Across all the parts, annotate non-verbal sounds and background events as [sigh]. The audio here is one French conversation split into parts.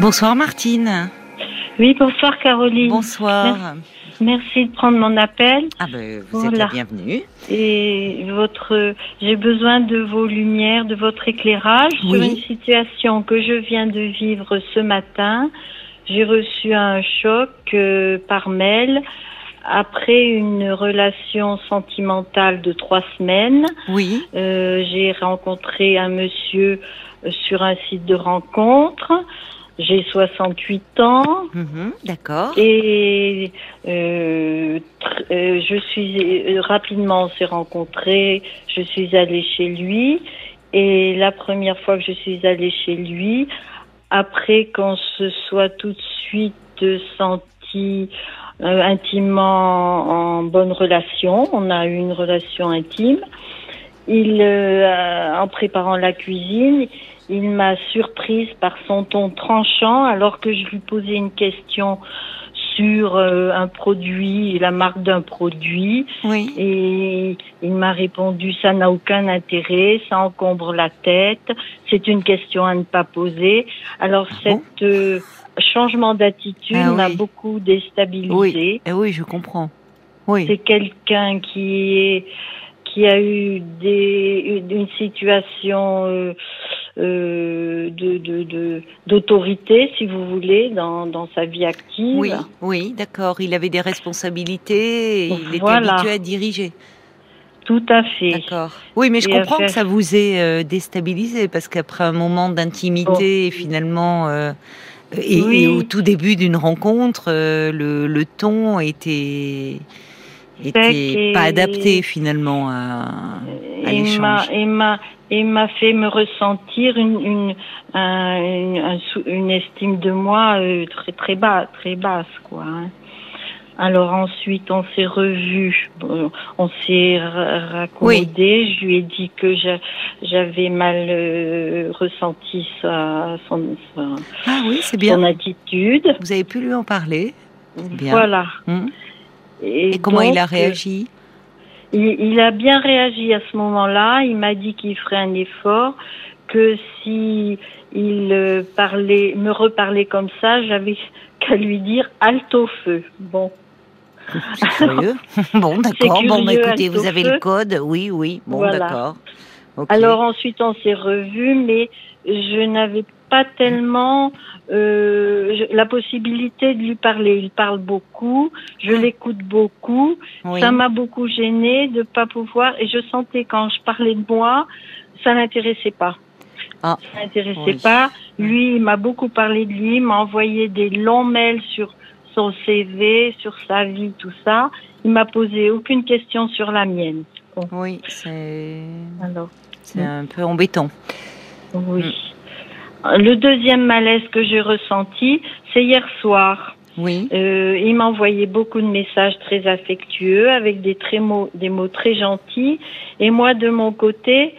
Bonsoir Martine. Oui, bonsoir Caroline. Bonsoir. Merci de prendre mon appel. Ah ben, vous êtes la bienvenue. Et votre, j'ai besoin de vos lumières, de votre éclairage sur une situation que je viens de vivre ce matin. J'ai reçu un choc euh, par mail après une relation sentimentale de trois semaines. Oui. Euh, j'ai rencontré un monsieur sur un site de rencontre. J'ai 68 ans. Mhm, d'accord. Et euh, euh, je suis euh, rapidement on s'est rencontrés. Je suis allée chez lui. Et la première fois que je suis allée chez lui, après qu'on se soit tout de suite senti intimement en bonne relation, on a eu une relation intime. Il, en préparant la cuisine, il m'a surprise par son ton tranchant alors que je lui posais une question sur euh, un produit, la marque d'un produit. Oui. Et il m'a répondu ça n'a aucun intérêt, ça encombre la tête, c'est une question à ne pas poser. Alors ah cet euh, changement d'attitude ah m'a beaucoup déstabilisé. Oui. Eh oui, je comprends. Oui. C'est quelqu'un qui est qui a eu des une situation euh, euh, de d'autorité, si vous voulez, dans, dans sa vie active. Oui, oui, d'accord. Il avait des responsabilités, et il était habitué à diriger. Tout à fait. D'accord. Oui, mais je comprends que ça vous ait euh, déstabilisé parce qu'après un moment d'intimité, oh. finalement, et, au tout début d'une rencontre, le, le, ton était était pas adapté finalement à, à l'échange et m'a fait me ressentir une une, une, estime de moi euh, très très bas très basse quoi. Hein. Alors ensuite on s'est revus, on s'est raccommodé. Je lui ai dit que j'avais mal euh, ressenti sa, son, ah oui, bien. son attitude. Vous avez pu lui en parler. Bien. Voilà. Hum. Et, comment il a réagi il, a bien réagi à ce moment-là. Il m'a dit qu'il ferait un effort, que si il euh, parlait, me reparlait comme ça, j'avais qu'à lui dire halte au feu. [laughs] Bon. C'est curieux. bon, d'accord. Bon, bah, écoutez, vous avez le code. Oui, oui. Bon, d'accord. Alors ensuite, on s'est revus, mais je n'avais pas tellement euh, la possibilité de lui parler. Il parle beaucoup, je l'écoute beaucoup. Ça m'a beaucoup gênée de pas pouvoir. Et je sentais quand je parlais de moi, ça n'intéressait pas. Ah. Ça n'intéressait pas. Lui, il m'a beaucoup parlé de lui, m'a envoyé des longs mails sur son CV, sur sa vie, tout ça. Il m'a posé aucune question sur la mienne. Oui, c'est. C'est un peu embêtant. Oui. Le deuxième malaise que j'ai ressenti, c'est hier soir. Oui. Euh, il m'a envoyé beaucoup de messages très affectueux avec des, très mots, des mots très gentils. Et moi, de mon côté,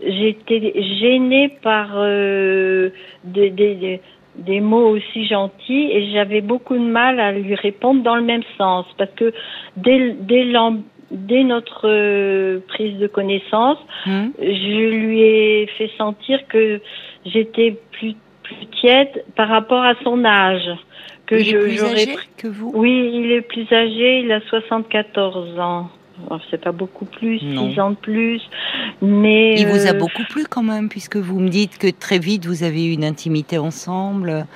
j'étais gênée par euh, des, des, des, mots aussi gentils et j'avais beaucoup de mal à lui répondre dans le même sens parce que dès, dès, dès notre euh, prise de connaissance, hmm. je lui ai fait sentir que j'étais plus, plus tiède par rapport à son âge. Que il je, est plus âgé que vous? Oui, il est plus âgé, il a 74 ans. C'est pas beaucoup plus, 6 ans de plus, mais... Il vous a euh, beaucoup plu quand même, puisque vous me dites que très vite vous avez eu une intimité ensemble.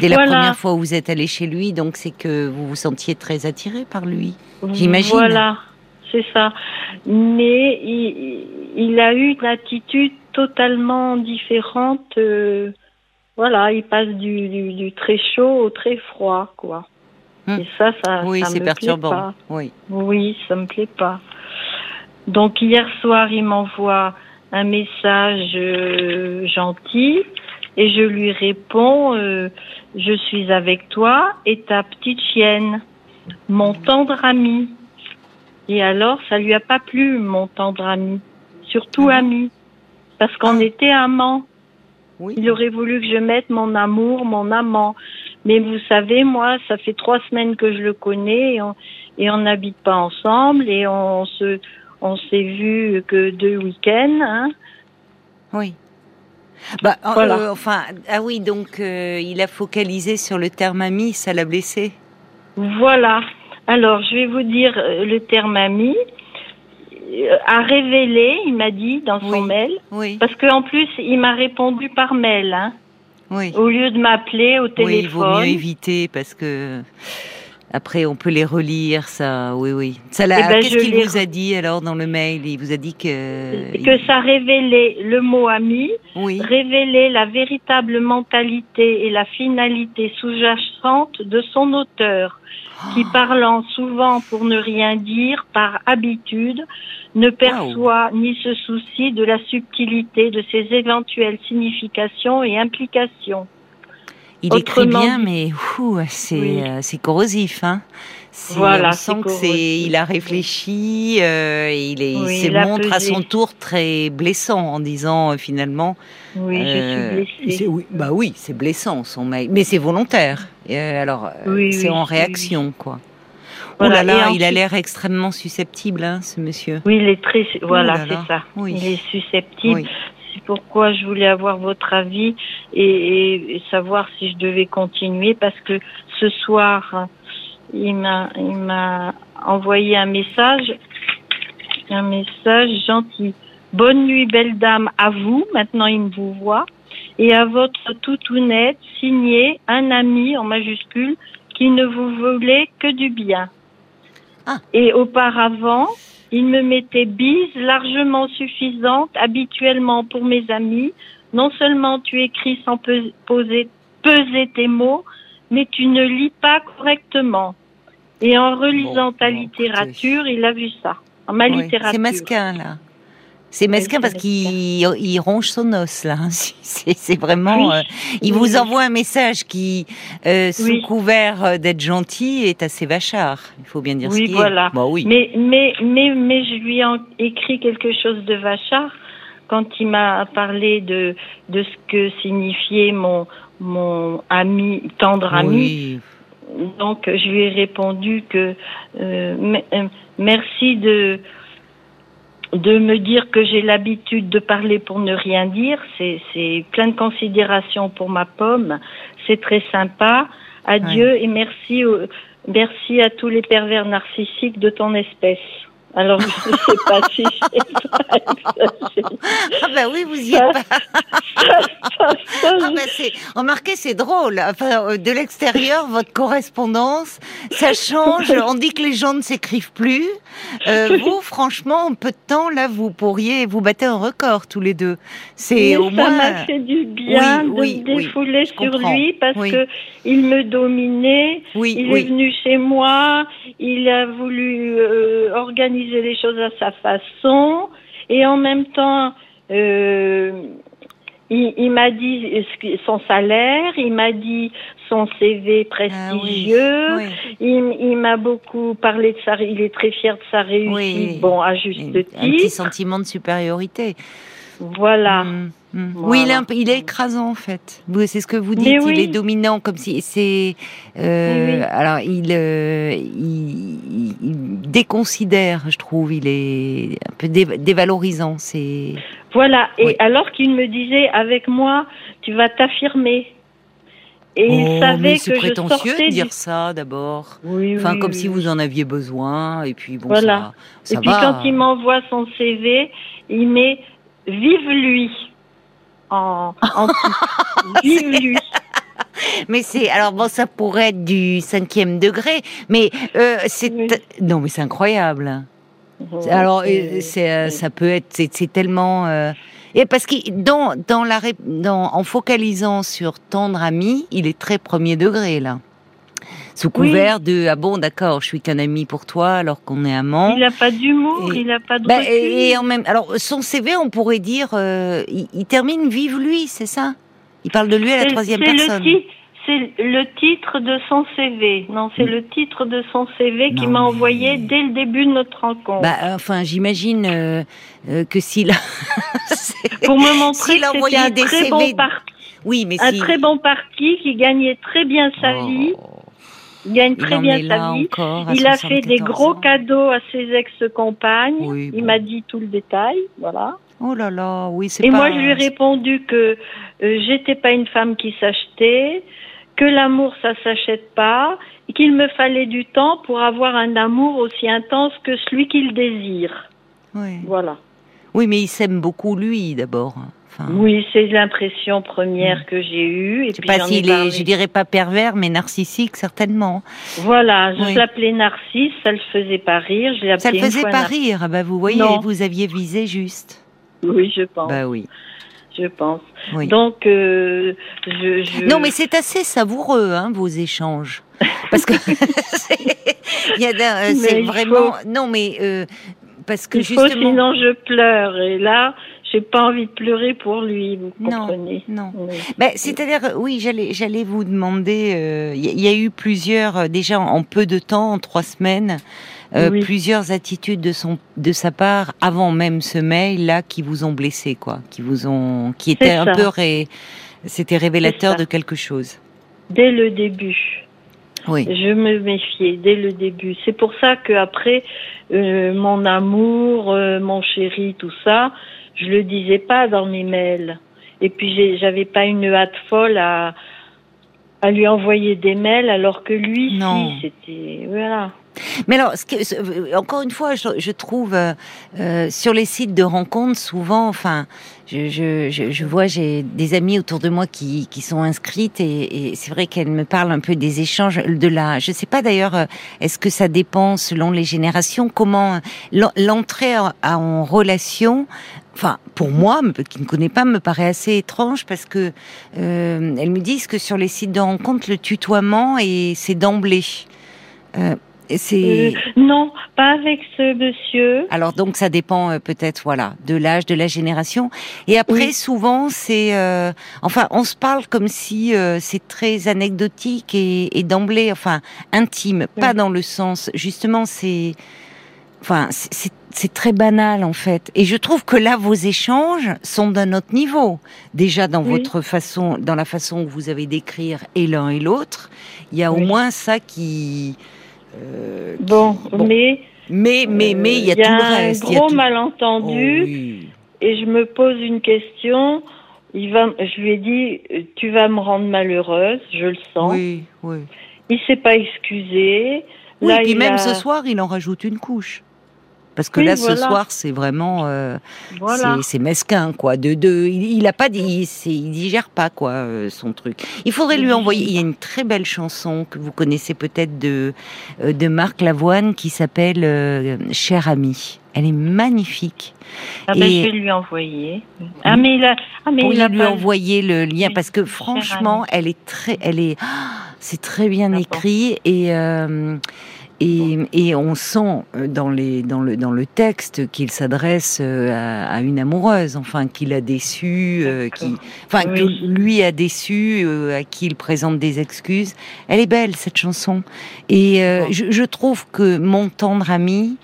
Dès la première fois où vous êtes allé chez lui, donc c'est que vous vous sentiez très attiré par lui, j'imagine. Voilà, c'est ça. Mais il, il, a eu une attitude totalement différente. Euh, voilà, il passe du, du, très chaud au très froid, quoi. Hmm. Et ça, ça, oui, c'est perturbant. Oui. Oui, ça me plaît pas. Donc hier soir, il m'envoie un message euh, gentil et je lui réponds euh, je suis avec toi et ta petite chienne, mon tendre ami. Et alors, ça lui a pas plu, mon tendre ami, surtout ah ami parce qu'on ah. était amants. Oui. Il aurait voulu que je mette mon amour, mon amant. Mais vous savez, moi, ça fait trois semaines que je le connais et on n'habite pas ensemble et on se, on s'est vu que deux week-ends. Hein. Oui. Bah, voilà. enfin, ah oui, donc il a focalisé sur le terme ami, ça l'a blessé? Voilà. Alors, je vais vous dire le terme ami a révélé, il m'a dit dans son mail, oui. parce qu'en plus il m'a répondu par mail, hein, oui. au lieu de m'appeler au téléphone. Oui, il vaut mieux éviter parce que après on peut les relire, ça, oui, oui. Ça, eh ben, qu'est-ce qu'il vous a dit alors dans le mail? Il vous a dit que que ça révélait le mot ami, révélait la véritable mentalité et la finalité sous-jacente de son auteur qui parlant souvent pour ne rien dire par habitude, ne perçoit ni se soucie de la subtilité de ses éventuelles significations et implications. Il écrit bien, mais euh, c'est corrosif. Hein voilà, on sent que c'est, il a réfléchi, euh, il, est, se montre à son tour très blessant en disant euh, finalement. Oui, je suis euh, blessée. Oui, bah oui, c'est blessant son mail, mais c'est volontaire. Alors, c'est en réaction, quoi. oh là là, il a l'air extrêmement susceptible, hein, ce monsieur. Oui, il est très, voilà, c'est ça. Il est susceptible. C'est pourquoi je voulais avoir votre avis et, et, savoir si je devais continuer parce que ce soir il m'a, il m'a envoyé un message, un message gentil. Bonne nuit, belle dame, à vous. Maintenant, il me vous voit. Et à votre toutounette, signé un ami en majuscule qui ne vous voulait que du bien. Ah. Et auparavant, il me mettait bise largement suffisante habituellement pour mes amis. Non seulement tu écris sans poser, peser tes mots, mais tu ne lis pas correctement. Et en relisant ta littérature, il a vu ça. En ma littérature. C'est mesquin, là. C'est mesquin parce qu'il ronge son os là. [laughs] C'est vraiment. Euh, il vous envoie un message qui, euh, sous couvert euh, d'être gentil, est assez vachard. Il faut bien dire oui, ce voilà. Bah oui. Mais mais mais mais je lui ai écrit quelque chose de vachard quand il m'a parlé de de ce que signifiait mon mon ami tendre ami donc je lui ai répondu que euh, merci de de me dire que j'ai l'habitude de parler pour ne rien dire. C'est plein de considération pour ma pomme. C'est très sympa. Adieu et merci, merci à tous les pervers narcissiques de ton espèce. Alors, je ne sais pas si Ah ben oui, vous y êtes pas. ah ben remarquez, c'est drôle. Enfin, euh, de l'extérieur, votre correspondance, ça change. On dit que les gens ne s'écrivent plus. Euh, vous, franchement, en peu de temps, là, vous pourriez vous battre un record tous les deux. C'est au moins. Ça m'a fait du bien de me défouler sur lui parce que il me dominait. il est venu chez moi. Il a voulu euh, organiser les choses à sa façon et en même temps, euh, il, m'a dit son salaire, il m'a dit son CV ah prestigieux, il, m'a beaucoup parlé de sa, il est très fier de sa réussite, bon à juste titre. Un petit sentiment de supériorité. Voilà. Mm. Mm. Oui, il est, il est, écrasant en fait. C'est ce que vous dites. Il est dominant, comme si c'est. Euh, alors, euh, il, il, déconsidère, je trouve. Il est un peu dévalorisant. C'est. Voilà. Et alors qu'il me disait, avec moi, tu vas t'affirmer. Et il oh, savait que prétentieux je de dire ça d'abord. Oui, enfin, comme si vous en aviez besoin. Et puis bon, voilà. Ça, et puis quand il m'envoie son CV, il met vive lui en, [laughs] lui. Mais c'est alors bon, ça pourrait être du cinquième degré, mais euh, c'est non, mais c'est incroyable. alors euh, c'est euh, ça peut être c'est tellement et parce que dans dans la dans en focalisant sur tendre ami, il est très premier degré là. Sous couvert de ah bon d'accord je suis qu'un ami pour toi alors qu'on est amant. Il n'a pas d'humour, il n'a pas de bah, et, en même alors son CV on pourrait dire euh, il, termine vive lui c'est ça? Il parle de lui à la troisième personne. C'est le titre de son CV. Non, c'est le titre de son CV qui m'a envoyé dès le début de notre rencontre. Bah, enfin, j'imagine euh, euh, que s'il a... [laughs] pour me montrer que c'était un très bon parti. Oui, mais un très bon parti qui gagnait très bien sa oh. vie il gagne très bien sa vie. il a fait des gros cadeaux à ses ex-compagnes. il m'a dit tout le détail, voilà. Oh là là, oui, c'est Et moi, je lui ai répondu que euh, j'étais pas une femme qui s'achetait, que l'amour, ça s'achète pas, et qu'il me fallait du temps pour avoir un amour aussi intense que celui qu'il désire. Oui. Voilà. Oui, mais il s'aime beaucoup lui d'abord. oui, c'est l'impression première hmm. que j'ai eue. Et puis pas s'il est, je dirais pas pervers, mais narcissique certainement. Voilà, je l'appelais narcisse, ça le faisait pas rire. Je ça le faisait pas rire. Ah bah vous voyez, vous aviez visé juste. Oui, je pense. Bah oui. Je pense. Donc, euh, je, Non, mais c'est assez savoureux, hein, vos échanges. Parce que [laughs] euh, c'est vraiment. Non, mais euh, parce que justement. sinon je pleure. Et là, j'ai pas envie de pleurer pour lui, vous comprenez Non, Ben, c'est-à-dire, oui, j'allais, j'allais vous demander. Il y, a eu plusieurs, déjà en peu de temps, en trois semaines, euh, plusieurs attitudes de son de sa part avant même ce mail là qui vous ont blessé quoi, qui vous ont qui étaient un peu ré, c'était révélateur de quelque chose. Dès le début. Oui. Je me méfiais dès le début. C'est pour ça que après euh, mon amour, euh, mon chéri, tout ça, je le disais pas dans mes mails. Et puis j'avais pas une hâte folle à à lui envoyer des mails alors que lui, non. si, c'était voilà. Mais alors, euh, encore une fois, je, trouve euh, euh, sur les sites de rencontres souvent, enfin, je, vois j'ai des amis autour de moi qui, sont inscrites et, c'est vrai qu'elles me parlent un peu des échanges de la. Je sais pas d'ailleurs, est-ce que ça dépend selon les générations Comment l'entrée en relation enfin pour moi, qui ne connaît pas, me paraît assez étrange parce que elles me disent que sur les sites de rencontres, le tutoiement et c'est d'emblée. Euh, non, pas avec ce monsieur. Alors donc ça dépend euh, peut-être voilà de l'âge, de la génération. Et après souvent c'est euh, enfin on se parle comme si c'est très anecdotique et, et d'emblée enfin intime, pas dans le sens justement c'est enfin c'est très banal en fait. Et je trouve que là vos échanges sont d'un autre niveau. Déjà dans votre façon, dans la façon où vous avez d'écrire et l'un et l'autre, il y a au moins ça qui euh, bon, mais mais mais mais il y a, tout le reste. Il y a un gros malentendu oh, et je me pose une question. Il va, je lui ai dit, tu vas me rendre malheureuse, je le sens. Oui, oui. Il s'est pas excusé. Oui, Là, puis même ce soir, il en rajoute une couche. Parce que là, ce soir, c'est vraiment, euh, c'est mesquin, quoi. De, de, il, il a pas dit, il digère pas, quoi, euh, son truc. Il faudrait lui envoyer. Il y a une très belle chanson que vous connaissez peut-être de euh, de Marc Lavoine qui s'appelle euh, Cher ami. Elle est magnifique. Ah ben, je vais lui envoyer. Ah mais il a, ah, mais il a lui envoyer le lien parce que franchement, elle est très, elle est, c'est très bien écrit et et, et, on sent euh, dans, les, dans, le, dans le texte qu'il s'adresse euh, à, une amoureuse, enfin qu'il a déçu, euh, qui, enfin que lui a déçu, à qui il présente des excuses. Elle est belle cette chanson, et je, je, trouve que mon tendre ami.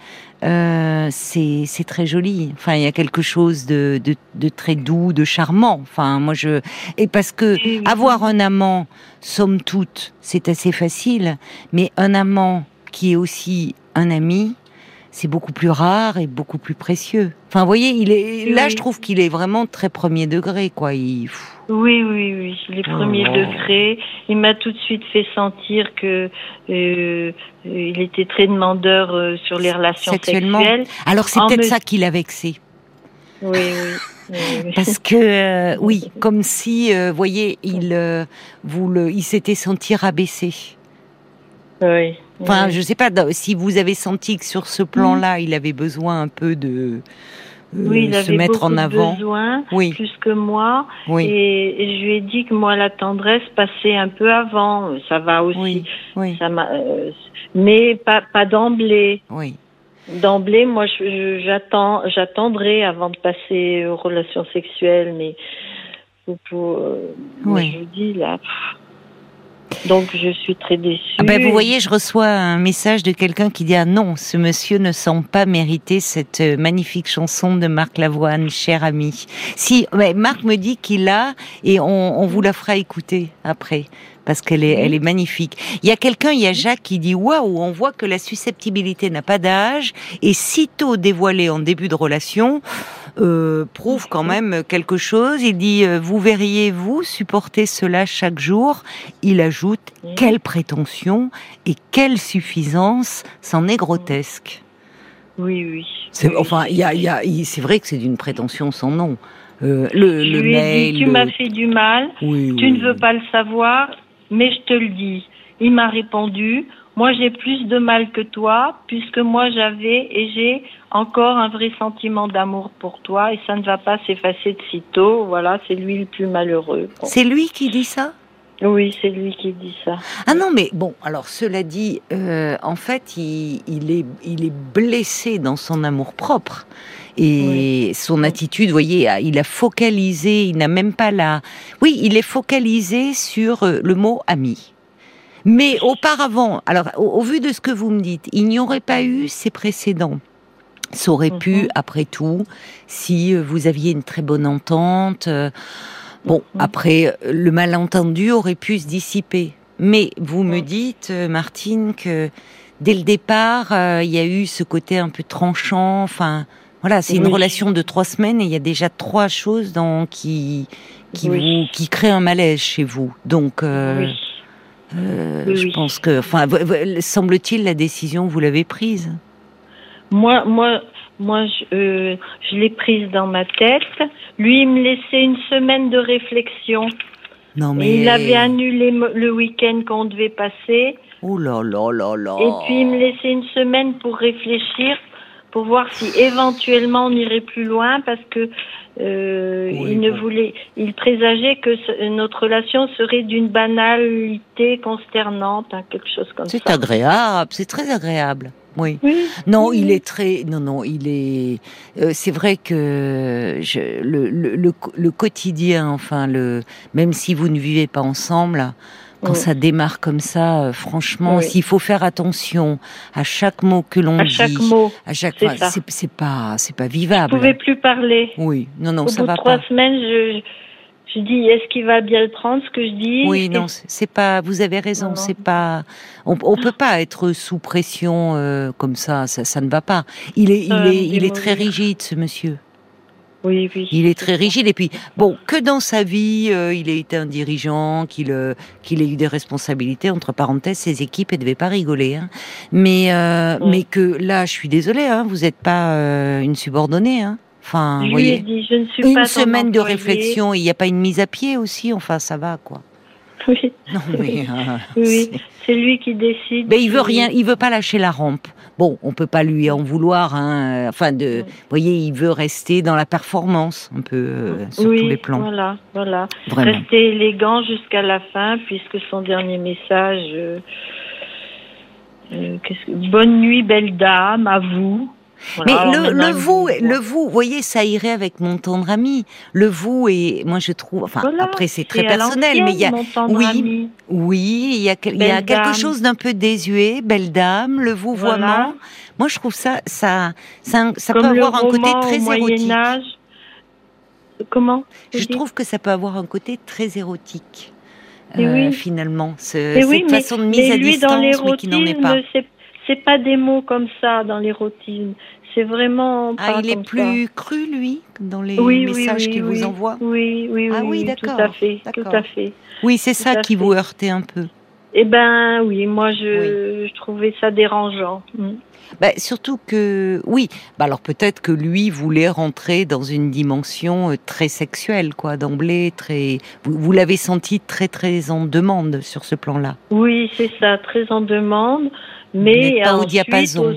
Euh, c'est très joli. Enfin, il y a quelque chose de, de, de, très doux, de charmant. Enfin, moi je et parce que avoir un amant, somme toute, c'est assez facile, mais un amant qui est aussi un ami, c'est beaucoup plus rare et beaucoup plus précieux. Enfin, vous voyez, il est là, je trouve qu'il est vraiment très premier degré, quoi. Il... Oui, oui, oui, il est premier oh. degré. Il m'a tout de suite fait sentir que euh, il était très demandeur euh, sur les relations sexuelles. Alors c'est peut-être ça qui l'a vexé. Oui, oui. [laughs] Parce que euh, oui, comme si, vous voyez, il vous le, il s'était senti rabaissé. Oui. Enfin, je sais pas si vous avez senti que sur ce plan-là, mm. il avait besoin un peu de euh, oui, il se mettre en avant. Besoin, oui. plus que moi. Oui. Et, je lui ai dit que moi, la tendresse passait un peu avant. Ça va aussi. Oui. Ça euh, mais pas, pas d'emblée. Oui. D'emblée, moi, j'attends, j'attendrai avant de passer aux relations sexuelles, mais pour, euh, je vous dis là. Donc je suis très déçue. Ah ben, vous voyez, je reçois un message de quelqu'un qui dit ah non, ce monsieur ne semble pas mériter cette euh, magnifique chanson de Marc Lavoine, cher ami. Si, mais Marc me dit qu'il l'a et on, on, vous la fera écouter après parce qu'elle est, elle est magnifique. Il y a quelqu'un, il y a Jacques qui dit waouh, on voit que la susceptibilité n'a pas d'âge et sitôt dévoilée en début de relation, euh, prouve quand même quelque chose. Il dit euh, Vous verriez, vous, supporter cela chaque jour. Il ajoute Quelle prétention et quelle suffisance C'en est grotesque. Oui, oui. C'est, enfin, y a, y a, c'est vrai que c'est d'une prétention sans nom. Euh, le, je le lui mail, dit, tu le- m'as fait du mal, Oui, tu oui, ne veux pas le savoir, mais je te le dis. Il m'a répondu, moi j'ai plus de mal que toi, puisque moi j'avais et j'ai encore un vrai sentiment d'amour pour toi, et ça ne va pas s'effacer de sitôt. Voilà, c'est lui le plus malheureux. Bon. C'est lui qui dit ça? Oui, c'est lui qui dit ça. Ah non, mais bon, alors cela dit, euh, en fait, il, il est, il est blessé dans son amour propre. Et son attitude, vous voyez, il a focalisé, il n'a même pas la... Oui, il est focalisé sur euh, le mot ami. Mais auparavant, alors au, au vu de ce que vous me dites, il n'y aurait pas eu ces précédents. Ça aurait pu, Mhm. après tout, si euh, vous aviez une très bonne entente. euh, Bon, Mhm. après, le malentendu aurait pu se dissiper. Mais vous me dites, euh, Martine, que dès le départ, euh, il y a eu ce côté un peu tranchant. Enfin, voilà, c'est une relation de trois semaines et il y a déjà trois choses dans, qui, qui, Oui. vous, qui créent un malaise chez vous. Donc, euh, Oui. Euh, Oui, je pense que, enfin, semble-t-il, la décision, vous l'avez prise. Moi, moi, moi, je, euh, je l'ai prise dans ma tête. Lui, il me laissait une semaine de réflexion. Non, Et mais. il avait annulé le week-end qu'on devait passer. Oh là là là là. Et puis, il me laissait une semaine pour réfléchir, pour voir si éventuellement on irait plus loin, parce que euh, Oui, il ne voulait, il présageait que ce- notre relation serait d'une banalité consternante, hein, quelque chose comme ça. C'est agréable, c'est très agréable. Oui. Oui. Non, oui, il est très. Non, non, il est. euh, c'est vrai que je, le, le, le, le quotidien, enfin, le, même si vous ne vivez pas ensemble, quand Oui. ça démarre comme ça, euh, franchement, Oui. s'il faut faire attention à chaque mot que l'on dit, chaque mot. à chaque c'est c'est pas, c'est pas Je vivable. pouvais plus parler. Oui, non, non, Au ça bout va de trois pas. semaines, je, je dis, est-ce qu'il va bien le prendre, ce que je dis? Oui, non, c'est pas. Vous avez raison. C'est pas. On, on peut pas être sous pression euh, comme ça. Ça, ça ne va pas. Il est, il Euh, est, il il est très rigide, ce monsieur. Oui, oui. Il est très rigide. Et puis, bon, que dans sa vie, euh, il ait été un dirigeant, qu'il euh, qu'il ait eu des responsabilités. Entre parenthèses, ses équipes, elles devaient pas rigoler. Hein. Mais, euh, Mm. mais que là, je suis désolée. Hein, vous n'êtes pas une subordonnée. Hein. Enfin, Je voyez. dit, je ne suis Une pas semaine de réflexion, il n'y a pas une mise à pied aussi. Enfin, ça va, quoi. Oui, Non, mais. [laughs] oui, c'est- lui qui décide. Mais il veut rien, il veut pas lâcher la rampe. Bon, on peut pas lui en vouloir, hein. euh, Enfin, de, vous voyez, il veut rester dans la performance, un peu euh, sur oui, tous les plans, Voilà, voilà. vraiment. Rester élégant jusqu'à la fin, puisque son dernier message. euh, euh, que- Bonne nuit, belle dame, à vous. Mais le, vous, le vous, vous voyez, ça irait avec mon tendre ami. Le vous et moi je trouve, enfin Voilà, après c'est très personnel, mais il y a, oui, ami. oui, il y a, quel- il y a Belle quelque dame. chose d'un peu désuet, belle dame, le vous Voilà. vraiment. Moi je trouve ça, ça, ça, ça peut avoir un côté très érotique. Comment Je trouve que ça peut avoir un côté très érotique. Euh, oui. finalement, ce- cette oui, mais, façon de mise à lui, distance, dans mais qui n'en est pas. C'est pas des mots comme ça dans l'érotisme. C'est vraiment Ah, pas il est plus cru, lui, dans les ça. Oui, messages oui, qu'il oui. vous envoie? Oui, oui, Ah oui, oui, oui, Tout à fait, tout d'accord. à fait. Oui, c'est ça qui fait. vous heurtait un peu. Eh ben, oui, moi, je, je trouvais ça dérangeant. Mm. Bah, surtout que, oui, bah alors peut-être que lui voulait rentrer dans une dimension euh, très sexuelle, quoi, d'emblée, très. Vous, vous l'avez senti très, très en demande sur ce plan-là. Oui, c'est ça, très en demande. Mais pas au diapason.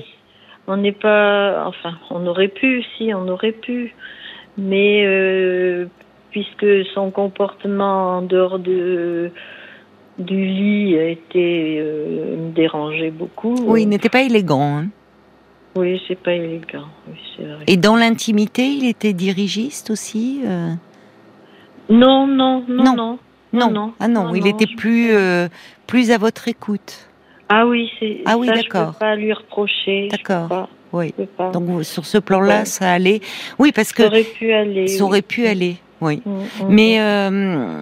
on n'est pas, enfin, on aurait pu, si, on aurait pu. Mais euh, puisque son comportement en dehors de du lit était euh, me dérangeait beaucoup. Oui, il n'était pas élégant. hein. oui, c'est pas élégant. Oui, c'est vrai. Et dans l'intimité, il était dirigiste aussi. euh? Non, non, non, Non. non. Non, non, ah non, non, il était plus euh, plus à votre écoute. Ah oui, c'est Ah oui, ça, je d'accord. peux pas lui reprocher. D'accord. Oui. Donc sur ce plan-là, Ouais. ça allait? Oui, parce que ça aurait pu aller. ça oui. aurait pu aller. Oui. Mm, mm, Mais euh,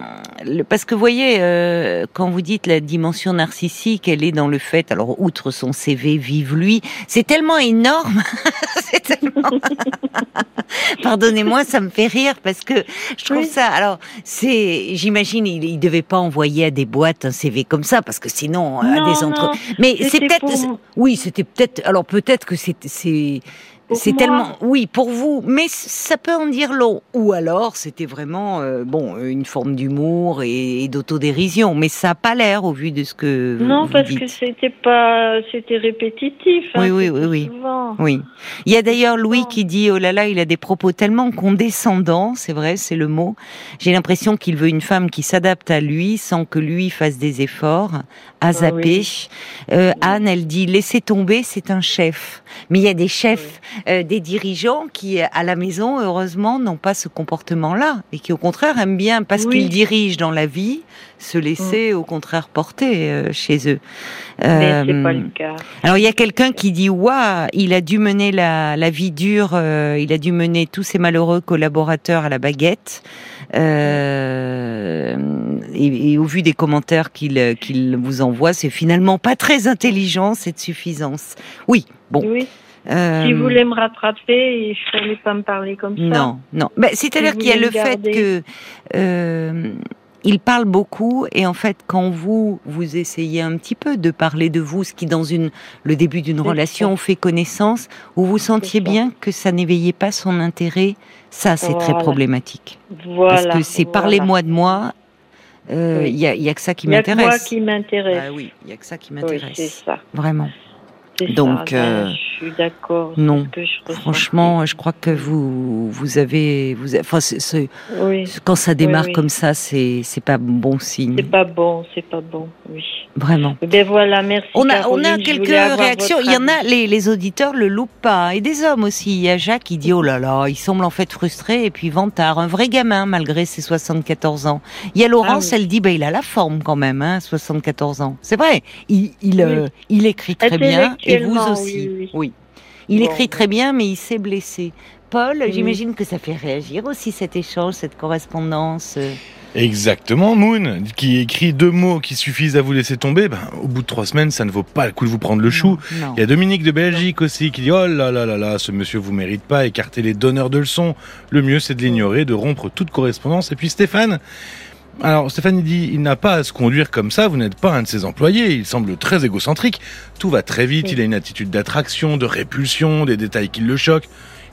parce que vous voyez, euh, quand vous dites la dimension narcissique, elle est dans le fait, alors outre son CV, vive lui, c'est tellement énorme, [laughs] tellement... [laughs] Pardonnez-moi, ça me fait rire parce que je trouve ça. Alors, c'est, j'imagine, il, il devait pas envoyer à des boîtes un CV comme ça parce que sinon, à des entreprises. Mais c'est peut-être, oui, c'était peut-être. Alors peut-être que c'est, c'est tellement, oui, pour vous, mais ça peut en dire long. Ou alors, c'était vraiment, euh, bon, une forme d'humour et, d'autodérision, mais ça n'a pas l'air au vu de ce que non, parce que c'était pas, c'était répétitif. Hein, oui, oui, oui, oui. Oui. Il y a d'ailleurs Louis qui dit, oh là là, il a des propos tellement condescendants, c'est vrai, c'est le mot. J'ai l'impression qu'il veut une femme qui s'adapte à lui sans que lui fasse des efforts, à ah zapper. Euh, Anne, elle dit, laissez tomber, c'est un chef. Mais il y a des chefs. Euh, des dirigeants qui, à la maison, heureusement, n'ont pas ce comportement-là et qui, au contraire, aiment bien, parce qu'ils dirigent dans la vie, se laisser, mm. au contraire, porter euh, chez eux. Mais c'est pas euh, le cas. Alors, il y a quelqu'un qui dit, waouh, il a dû mener la, la vie dure, il a dû mener tous ses malheureux collaborateurs à la baguette. Euh, et, au vu des commentaires qu'il qu'il vous envoie, c'est finalement pas très intelligent cette suffisance. Oui, bon. Oui. Euh... Si vous voulez me rattraper, il fallait pas me parler comme ça. Non, non. Ben, C'est-à-dire qu'il y a le fait que euh, il parle beaucoup et en fait, quand vous vous essayez un petit peu de parler de vous, ce qui dans une le début d'une relation fait connaissance, où vous sentiez bien que ça n'éveillait pas son intérêt, ça c'est très problématique. Voilà, Parce que c'est parlez-moi de moi. Il euh, y, a, y, a, que ça qui m'intéresse. Il y a que qui m'intéresse. Ah oui, il y a que ça qui m'intéresse. Oui, c'est ça. Vraiment. Donc, ça. Euh, je suis d'accord. Non, franchement, je crois que vous, vous avez, vous, enfin, quand ça démarre comme ça, c'est, c'est pas bon signe. C'est pas bon, c'est pas bon, oui. Vraiment. Ben voilà, merci. On a, on a quelques réactions. Il y en a, les, les auditeurs le loupent pas, et des hommes aussi. Il y a Jacques qui dit oh là là, il semble en fait frustré et puis vantard, un vrai gamin malgré ses 74 ans. Il y a Laurence, ah elle dit bah il a la forme quand même, hein, 74 ans. C'est vrai, il, il, euh, il écrit très bien et vous aussi. Oui. Il écrit très bien, mais il s'est blessé. Paul, j'imagine que ça fait réagir aussi cet échange, cette correspondance. Exactement, Moon, qui écrit deux mots qui suffisent à vous laisser tomber. Ben, au bout de trois semaines, ça ne vaut pas le coup de vous prendre le chou. Il y a Dominique de Belgique aussi qui dit Oh là là là là, ce monsieur vous mérite pas, écartez les donneurs de leçons. Le mieux, c'est de l'ignorer, de rompre toute correspondance. Et puis Stéphane, alors Stéphane dit, il n'a pas à se conduire comme ça, vous n'êtes pas un de ses employés, il semble très égocentrique, tout va très vite, il a une attitude d'attraction, de répulsion, des détails qui le choquent.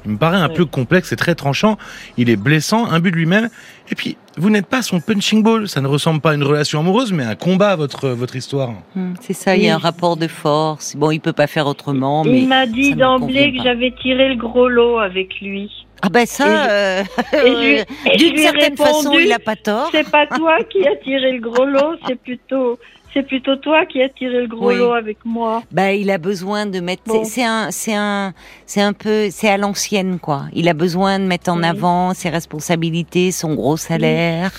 Il me paraît un peu complexe et très tranchant, il est blessant, un but de lui-même, et puis vous n'êtes pas son punching ball, ça ne ressemble pas à une relation amoureuse, mais à un combat, votre, votre histoire. Hmm, c'est ça, il y a un rapport de force, bon, il peut pas faire autrement, il m'a dit d'emblée que j'avais tiré le gros lot avec lui. Ah ben ça, euh, [laughs] d'une certaine façon, il n'a pas tort. C'est pas toi qui as tiré le gros lot, c'est [laughs] plutôt c'est plutôt toi qui as tiré le gros lot avec moi. Bah, il a besoin de mettre. C'est un, c'est un, c'est un peu, c'est à l'ancienne quoi. Il a besoin de mettre en avant ses responsabilités, son gros salaire.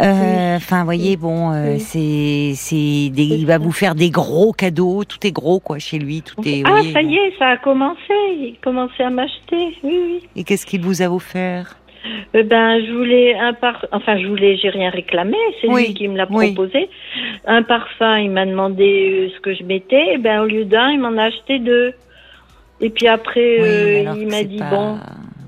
Euh, enfin, voyez, bon, euh, c'est, c'est, il va vous faire des gros cadeaux. Tout est gros quoi chez lui. Tout est. Ah, ça y est, ça a commencé. Il commençait à m'acheter. Oui, oui. Et qu'est-ce qu'il vous a offert? Euh, ben, je voulais un par, enfin, je voulais, j'ai rien réclamé, c'est lui qui me l'a proposé. Un parfum, il m'a demandé euh, ce que je mettais, et ben, au lieu d'un, il m'en a acheté deux. Et puis après, euh, il m'a dit bon.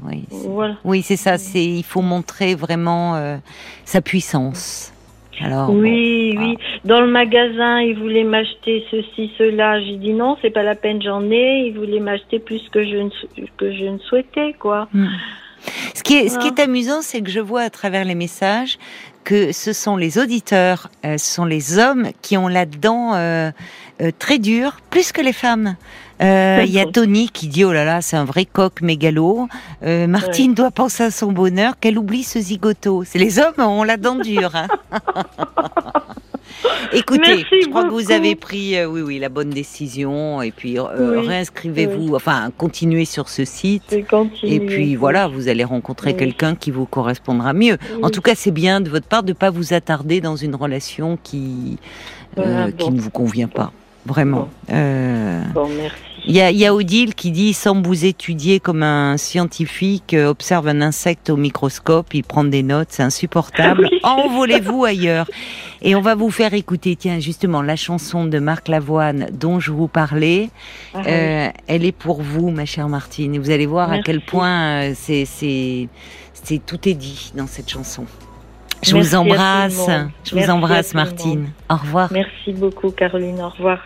Oui, voilà. oui, c'est ça. C'est, il faut montrer vraiment sa puissance. Alors, oui, oui. Dans le magasin, il voulait m'acheter ceci, cela. J'ai dit non, c'est pas la peine, j'en ai. Il voulait m'acheter plus que je ne, que je ne souhaitais, quoi. Hmm. Ce qui est, ce qui est amusant, c'est que je vois à travers les messages que ce sont les auditeurs, euh, ce sont les hommes qui ont là-dedans euh, euh, très dur, plus que les femmes. Il y a Tony qui dit oh là là c'est un vrai coq mégalo. Martine doit penser à son bonheur qu'elle oublie ce zigoto. C'est les hommes ont la dent dure. Hein. [laughs] [laughs] Écoutez, je crois que vous avez pris, euh, oui, oui, la bonne décision. Et puis, euh, réinscrivez-vous, enfin, continuez sur ce site. Et puis, voilà, vous allez rencontrer quelqu'un qui vous correspondra mieux. En tout cas, c'est bien de votre part de ne pas vous attarder dans une relation qui, euh, qui ne vous convient pas. Vraiment. Bon, merci. Il y a, y a Odile qui dit sans vous étudier comme un scientifique euh, observe un insecte au microscope, il prend des notes, c'est insupportable. [laughs] Envolez-vous ailleurs? Et on va vous faire écouter, tiens, justement, la chanson de Marc Lavoine dont je vous parlais. Ah euh, elle est pour vous, ma chère Martine. Et vous allez voir à quel point euh, c'est, c'est, c'est tout est dit dans cette chanson. Je vous embrasse. Je vous embrasse, Martine. Au revoir. Merci beaucoup, Caroline. Au revoir.